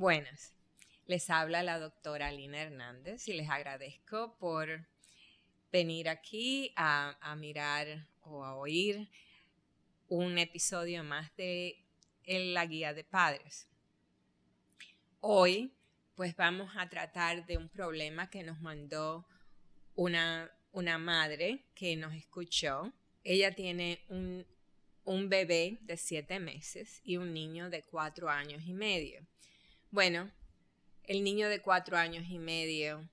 Buenas, les habla la doctora Lina Hernández y les agradezco por venir aquí a, mirar o a oír un episodio más de la guía de padres. Hoy pues vamos a tratar de un problema que nos mandó una, una madre que nos escuchó. Ella tiene un, un bebé de siete meses y un niño de cuatro años y medio. Bueno, el niño de cuatro años y medio,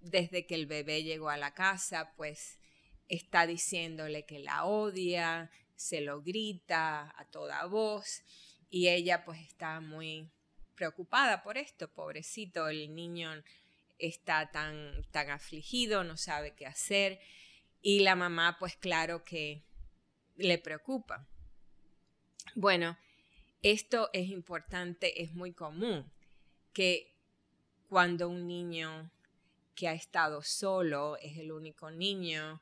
desde que el bebé llegó a la casa, pues está diciéndole que la odia, se lo grita a toda voz y ella pues está muy preocupada por esto, pobrecito, el niño está tan, tan afligido, no sabe qué hacer y la mamá pues claro que le preocupa. Bueno, esto es importante, es muy común que cuando un niño que ha estado solo, es el único niño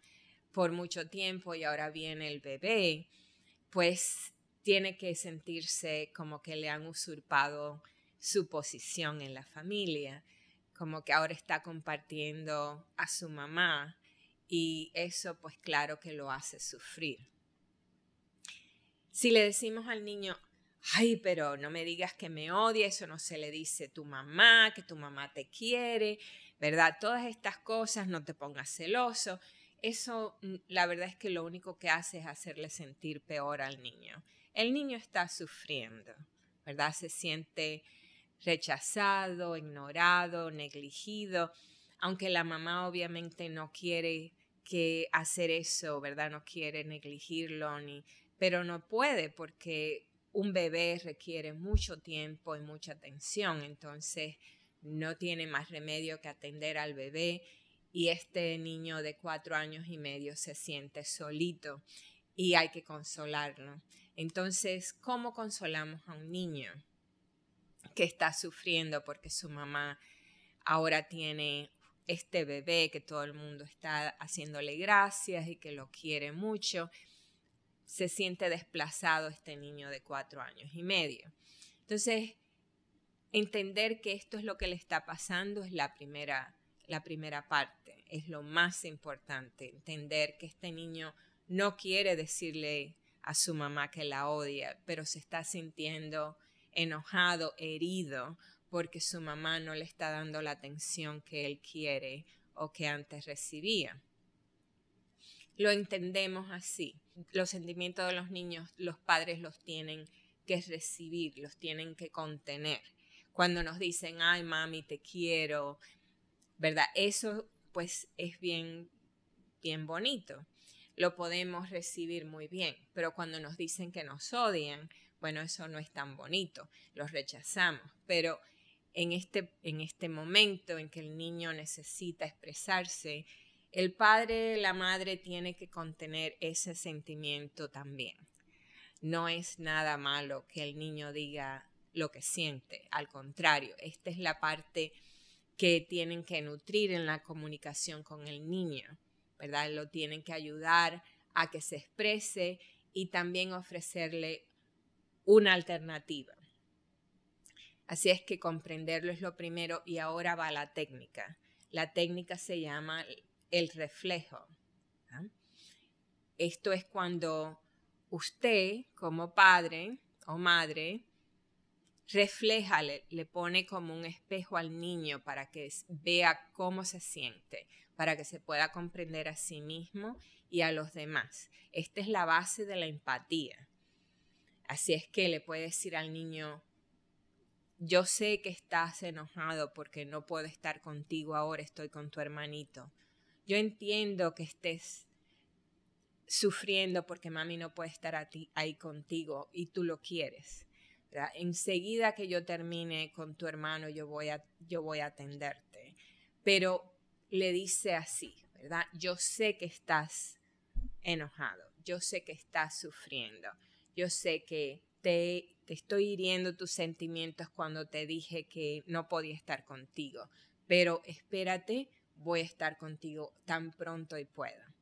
por mucho tiempo y ahora viene el bebé, pues tiene que sentirse como que le han usurpado su posición en la familia, como que ahora está compartiendo a su mamá y eso pues claro que lo hace sufrir. Si le decimos al niño, ay, pero no me digas que me odia, eso no se le dice tu mamá, que tu mamá te quiere, ¿verdad? Todas estas cosas, no te pongas celoso. Eso, mm, la verdad es que lo único que hace es hacerle sentir peor al niño. El niño está sufriendo, ¿verdad? Se siente rechazado, ignorado, negligido, aunque la mamá obviamente no quiere que hacer eso, ¿verdad? No quiere negligirlo ni pero no puede porque un bebé requiere mucho tiempo y mucha atención, entonces no tiene más remedio que atender al bebé y este niño de cuatro años y medio se siente solito y hay que consolarlo. Entonces, ¿cómo consolamos a un niño que está sufriendo porque su mamá ahora tiene este bebé que todo el mundo está haciéndole gracias y que lo quiere mucho? Se siente desplazado este niño de cuatro años y medio. Entonces, entender que esto es lo que le está pasando es la primera, la primera parte, es lo más importante, entender que este niño no quiere decirle a su mamá que la odia, pero se está sintiendo enojado, herido, porque su mamá no le está dando la atención que él quiere o que antes recibía. Lo entendemos así los sentimientos de los niños los padres los tienen que recibir, los tienen que contener. Cuando nos dicen, ay mami, te quiero, ¿verdad? Eso pues es bien, bien bonito. Lo podemos recibir muy bien, pero cuando nos dicen que nos odian, bueno, eso no es tan bonito, los rechazamos, pero en este, en este momento en que el niño necesita expresarse, el padre, la madre tiene que contener ese sentimiento también. No es nada malo que el niño diga lo que siente, al contrario, esta es la parte que tienen que nutrir en la comunicación con el niño, ¿verdad? Lo tienen que ayudar a que se exprese y también ofrecerle una alternativa. Así es que comprenderlo es lo primero y ahora va la técnica. La técnica se llama el reflejo. Esto es cuando usted como padre o madre refleja, le, le, pone como un espejo al niño para que vea cómo se siente, para que se pueda comprender a sí mismo y a los demás. Esta es la base de la empatía. Así es que le puede decir al niño, yo sé que estás enojado porque no puedo estar contigo ahora, estoy con tu hermanito yo entiendo que estés sufriendo porque mami no puede estar ahí contigo y tú lo quieres. Enseguida que yo termine con tu hermano, yo voy, a, yo voy a atenderte. Pero le dice así, ¿verdad? Yo sé que estás enojado, yo sé que estás sufriendo, yo sé que te, te estoy hiriendo tus sentimientos cuando te dije que no podía estar contigo, pero espérate voy a estar contigo tan pronto y pueda.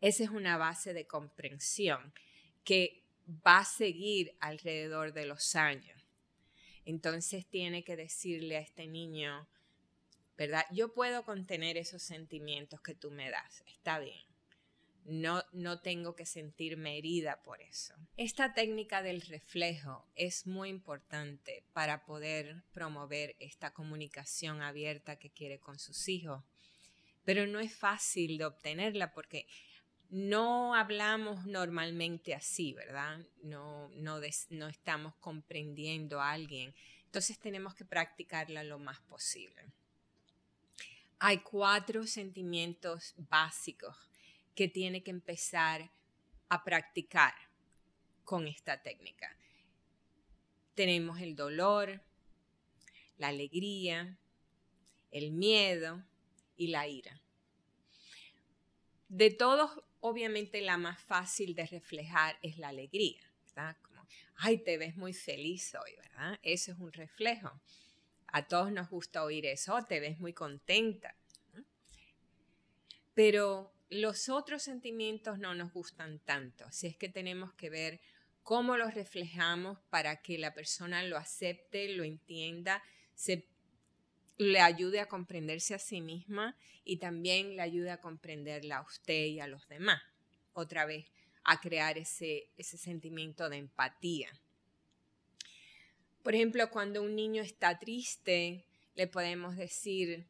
Esa es una base de comprensión que va a seguir alrededor de los años. Entonces tiene que decirle a este niño, ¿verdad? Yo puedo contener esos sentimientos que tú me das, está bien. No, no tengo que sentirme herida por eso. Esta técnica del reflejo es muy importante para poder promover esta comunicación abierta que quiere con sus hijos, pero no es fácil de obtenerla porque no hablamos normalmente así, ¿verdad? No, no, no estamos comprendiendo a alguien. Entonces tenemos que practicarla lo más posible. Hay cuatro sentimientos básicos que tiene que empezar a practicar con esta técnica. Tenemos el dolor, la alegría, el miedo y la ira. De todos, obviamente la más fácil de reflejar es la alegría. Como, ay, te ves muy feliz hoy, ¿verdad? Eso es un reflejo. A todos nos gusta oír eso, oh, te ves muy contenta. Pero los otros sentimientos no nos gustan tanto, así es que tenemos que ver cómo los reflejamos para que la persona lo acepte, lo entienda, se, le ayude a comprenderse a sí misma y también le ayude a comprenderla a usted y a los demás. Otra vez, a crear ese, ese sentimiento de empatía. Por ejemplo, cuando un niño está triste, le podemos decir,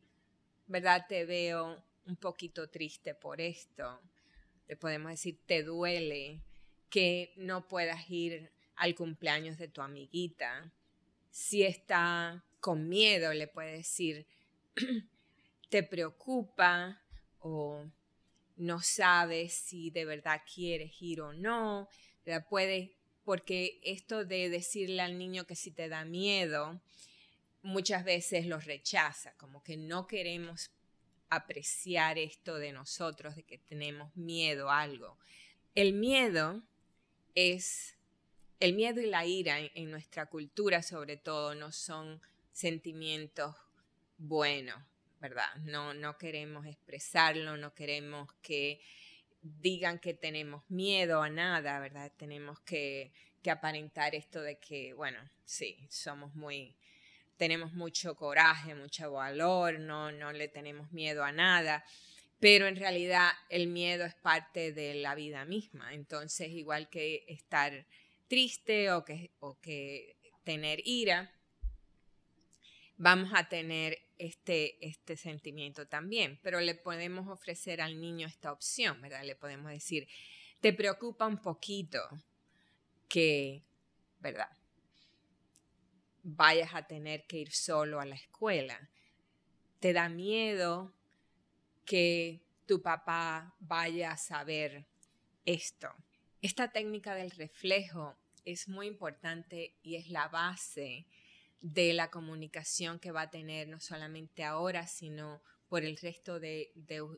¿verdad? Te veo un poquito triste por esto. Le podemos decir, te duele que no puedas ir al cumpleaños de tu amiguita. Si está con miedo, le puede decir, te preocupa o no sabes si de verdad quieres ir o no. Puede, porque esto de decirle al niño que si te da miedo, muchas veces lo rechaza, como que no queremos apreciar esto de nosotros, de que tenemos miedo a algo. El miedo es, el miedo y la ira en, nuestra cultura sobre todo no son sentimientos buenos, ¿verdad? No, no queremos expresarlo, no queremos que digan que tenemos miedo a nada, ¿verdad? Tenemos que, que aparentar esto de que, bueno, sí, somos muy tenemos mucho coraje, mucho valor, no, no le tenemos miedo a nada, pero en realidad el miedo es parte de la vida misma. Entonces, igual que estar triste o que, o que tener ira, vamos a tener este, este sentimiento también, pero le podemos ofrecer al niño esta opción, ¿verdad? Le podemos decir, te preocupa un poquito que, ¿verdad? Vayas a tener que ir solo a la escuela. Te da miedo que tu papá vaya a saber esto. Esta técnica del reflejo es muy importante y es la base de la comunicación que va a tener no solamente ahora, sino por el resto de,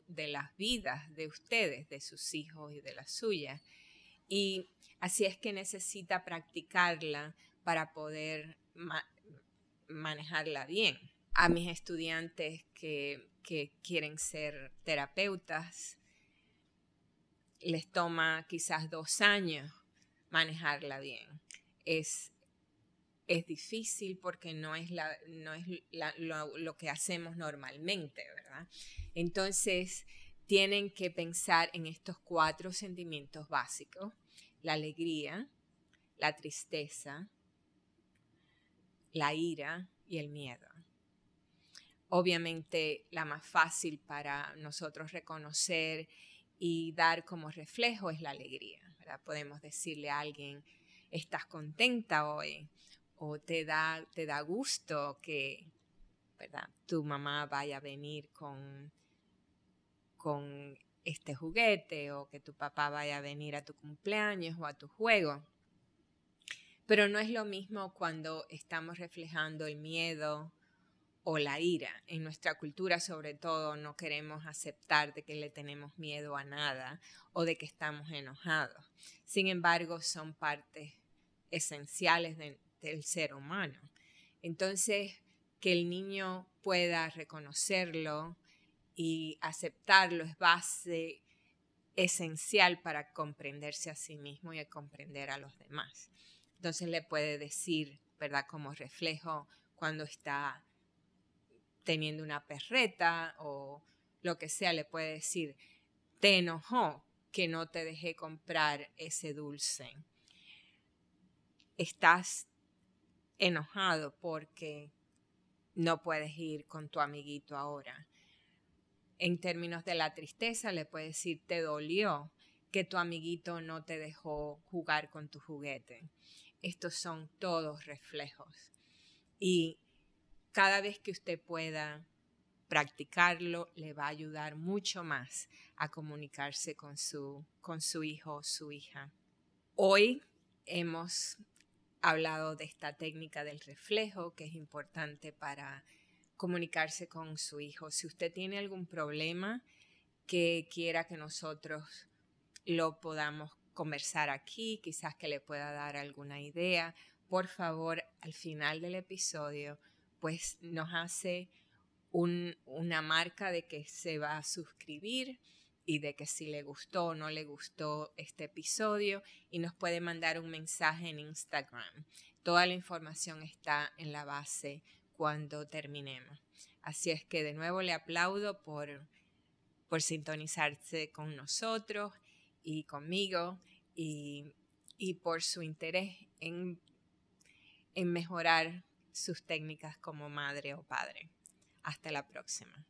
las vidas de ustedes, de sus hijos y de las suyas. Y así es que necesita practicarla para poder manejarla bien. A mis estudiantes que, quieren ser terapeutas, les toma quizás dos años manejarla bien. Es, es difícil porque no es, la, no es lo, lo, que hacemos normalmente, ¿verdad? Entonces, tienen que pensar en estos cuatro sentimientos básicos, la alegría, la tristeza, la ira y el miedo. Obviamente la más fácil para nosotros reconocer y dar como reflejo es la alegría. Podemos decirle a alguien, estás contenta hoy o te da, te da gusto que ¿verdad? tu mamá vaya a venir con, con este juguete o que tu papá vaya a venir a tu cumpleaños o a tu juego. Pero no es lo mismo cuando estamos reflejando el miedo o la ira. En nuestra cultura sobre todo no queremos aceptar de que le tenemos miedo a nada o de que estamos enojados. Sin embargo, son partes esenciales del ser humano. Entonces, que el niño pueda reconocerlo y aceptarlo es base esencial para comprenderse a sí mismo y comprender a los demás. Entonces le puede decir, ¿verdad? Como reflejo cuando está teniendo una perreta o lo que sea, le puede decir, te enojó que no te dejé comprar ese dulce. Estás enojado porque no puedes ir con tu amiguito ahora. En términos de la tristeza, le puedes decir, te dolió que tu amiguito no te dejó jugar con tu juguete. Estos son todos reflejos. Y cada vez que usted pueda practicarlo, le va a ayudar mucho más a comunicarse con su, con su hijo o su hija. Hoy hemos hablado de esta técnica del reflejo que es importante para comunicarse con su hijo. Si usted tiene algún problema que quiera que nosotros lo podamos conversar aquí, quizás que le pueda dar alguna idea, por favor, al final del episodio, pues nos hace una marca de que se va a suscribir y de que si le gustó o no le gustó este episodio y nos puede mandar un mensaje en Instagram. Toda la información está en la base cuando terminemos. Así es que de nuevo le aplaudo por, por sintonizarse con nosotros y conmigo y, por su interés en, en mejorar sus técnicas como madre o padre. Hasta la próxima.